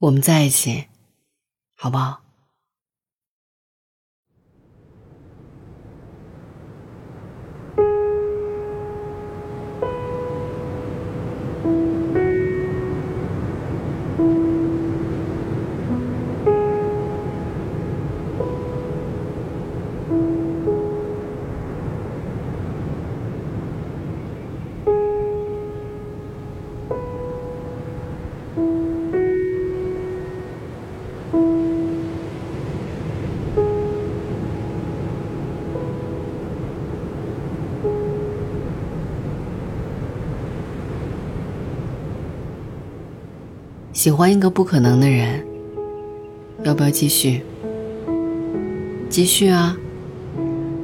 我们在一起，好不好？喜欢一个不可能的人，要不要继续？继续啊！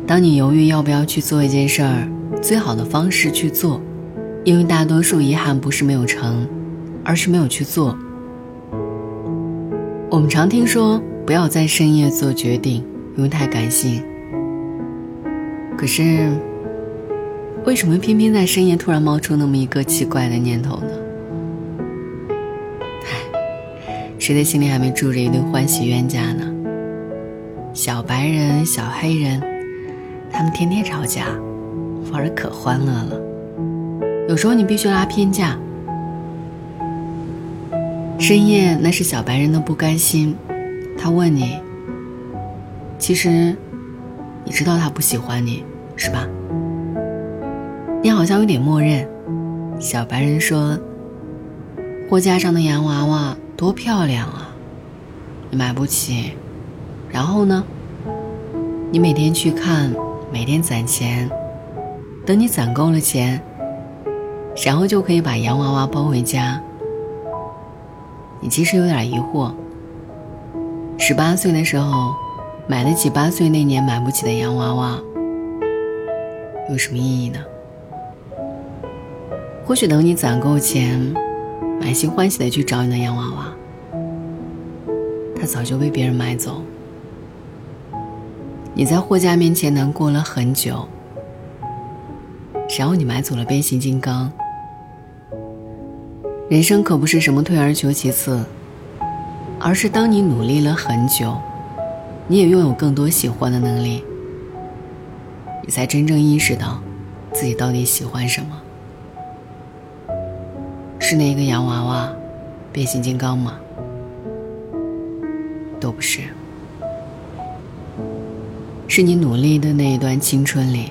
当你犹豫要不要去做一件事儿，最好的方式去做，因为大多数遗憾不是没有成，而是没有去做。我们常听说不要在深夜做决定，因为太感性。可是，为什么偏偏在深夜突然冒出那么一个奇怪的念头呢？谁的心里还没住着一对欢喜冤家呢？小白人、小黑人，他们天天吵架，玩的可欢乐了。有时候你必须拉偏架。深夜，那是小白人的不甘心，他问你：“其实，你知道他不喜欢你，是吧？”你好像有点默认。小白人说：“货架上的洋娃娃。”多漂亮啊！你买不起，然后呢？你每天去看，每天攒钱，等你攒够了钱，然后就可以把洋娃娃抱回家。你其实有点疑惑：十八岁的时候买得起八岁那年买不起的洋娃娃，有什么意义呢？或许等你攒够钱。满心欢喜的去找你的洋娃娃，他早就被别人买走。你在货架面前难过了很久，然后你买走了变形金刚。人生可不是什么退而求其次，而是当你努力了很久，你也拥有更多喜欢的能力，你才真正意识到自己到底喜欢什么。是那个洋娃娃，变形金刚吗？都不是，是你努力的那一段青春里，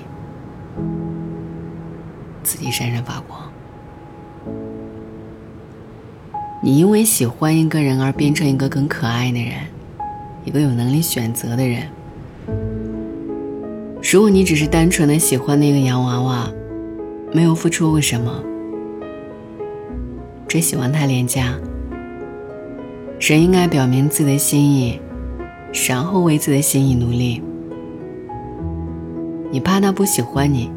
自己闪闪发光。你因为喜欢一个人而变成一个更可爱的人，一个有能力选择的人。如果你只是单纯的喜欢那个洋娃娃，没有付出过什么。只喜欢太廉价。人应该表明自己的心意，然后为自己的心意努力。你怕他不喜欢你，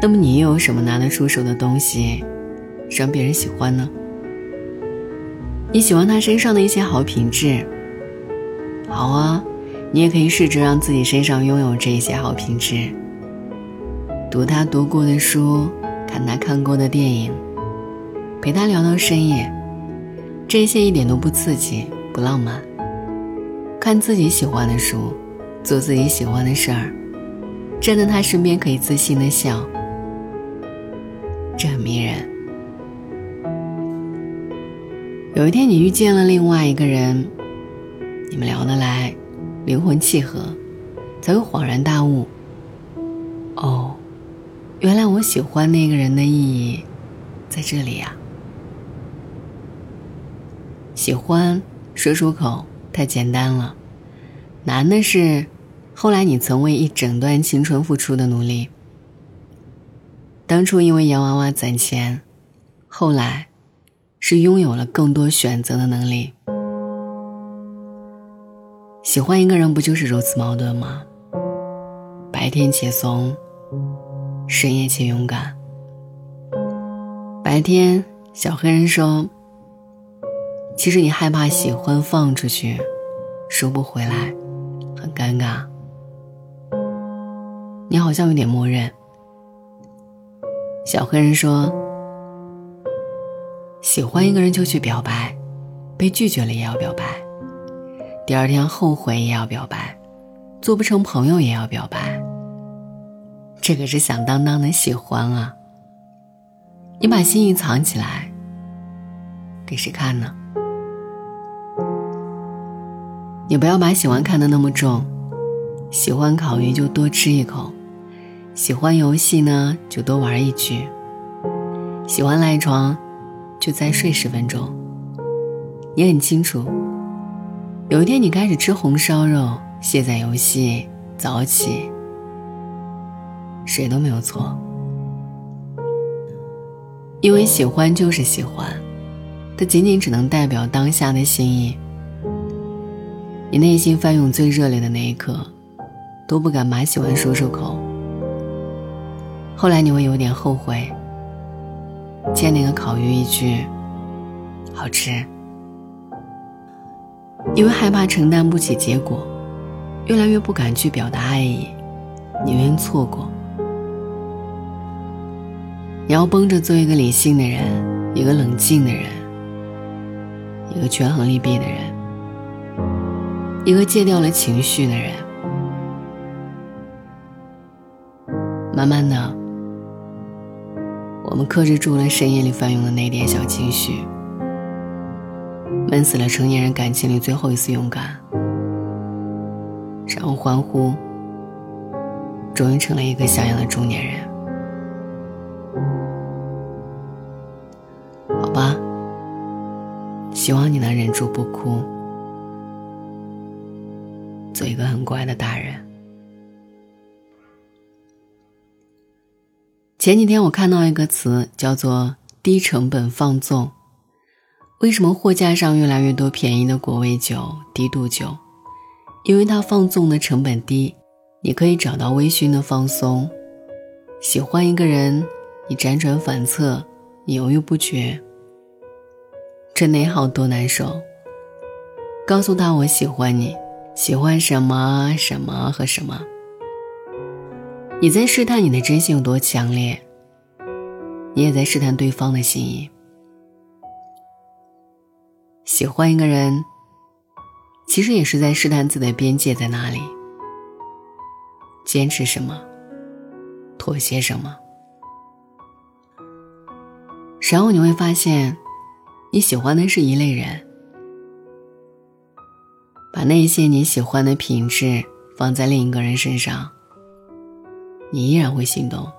那么你又有什么拿得出手的东西，让别人喜欢呢？你喜欢他身上的一些好品质，好啊，你也可以试着让自己身上拥有这一些好品质。读他读过的书，看他看过的电影。陪他聊到深夜，这些一点都不刺激、不浪漫。看自己喜欢的书，做自己喜欢的事儿，站在他身边可以自信的笑，这很迷人。有一天你遇见了另外一个人，你们聊得来，灵魂契合，才会恍然大悟。哦，原来我喜欢那个人的意义，在这里呀。喜欢说出口太简单了，难的是，后来你曾为一整段青春付出的努力。当初因为洋娃娃攒钱，后来是拥有了更多选择的能力。喜欢一个人不就是如此矛盾吗？白天且怂，深夜且勇敢。白天，小黑人说。其实你害怕喜欢放出去，收不回来，很尴尬。你好像有点默认。小黑人说：“喜欢一个人就去表白，被拒绝了也要表白，第二天后悔也要表白，做不成朋友也要表白。这可是响当当的喜欢啊！你把心意藏起来，给谁看呢？你不要把喜欢看得那么重，喜欢烤鱼就多吃一口，喜欢游戏呢就多玩一局，喜欢赖床就再睡十分钟。你很清楚，有一天你开始吃红烧肉、卸载游戏、早起，谁都没有错，因为喜欢就是喜欢，它仅仅只能代表当下的心意。你内心翻涌最热烈的那一刻，都不敢把喜欢说出口。后来你会有点后悔，见那个烤鱼一句“好吃”，因为害怕承担不起结果，越来越不敢去表达爱意，宁愿错过。你要绷着做一个理性的人，一个冷静的人，一个权衡利弊的人。一个戒掉了情绪的人，慢慢的，我们克制住了深夜里翻涌的那点小情绪，闷死了成年人感情里最后一丝勇敢，然后欢呼，终于成了一个像样的中年人。好吧，希望你能忍住不哭。做一个很乖的大人。前几天我看到一个词叫做“低成本放纵”。为什么货架上越来越多便宜的果味酒、低度酒？因为它放纵的成本低，你可以找到微醺的放松。喜欢一个人，你辗转反侧，你犹豫不决，这内耗多难受。告诉他我喜欢你。喜欢什么什么和什么？你在试探你的真心有多强烈，你也在试探对方的心意。喜欢一个人，其实也是在试探自己的边界在哪里，坚持什么，妥协什么。然后你会发现，你喜欢的是一类人。把那些你喜欢的品质放在另一个人身上，你依然会心动。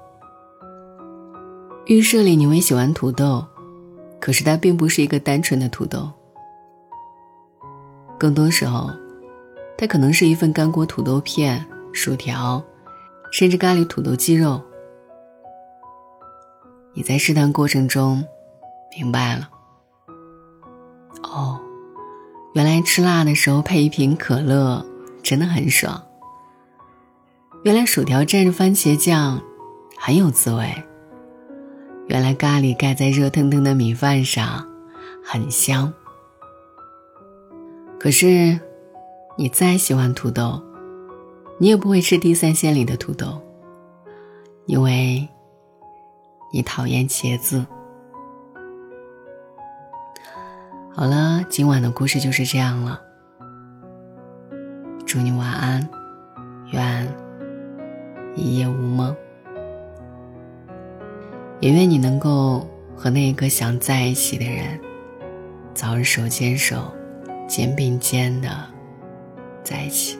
预设里你会喜欢土豆，可是它并不是一个单纯的土豆。更多时候，它可能是一份干锅土豆片、薯条，甚至咖喱土豆鸡肉。你在试探过程中，明白了。哦。原来吃辣的时候配一瓶可乐真的很爽。原来薯条蘸着番茄酱很有滋味。原来咖喱盖在热腾腾的米饭上很香。可是，你再喜欢土豆，你也不会吃地三鲜里的土豆，因为你讨厌茄子。好了，今晚的故事就是这样了。祝你晚安，愿一夜无梦。也愿你能够和那个想在一起的人，早日手牵手、肩并肩的在一起。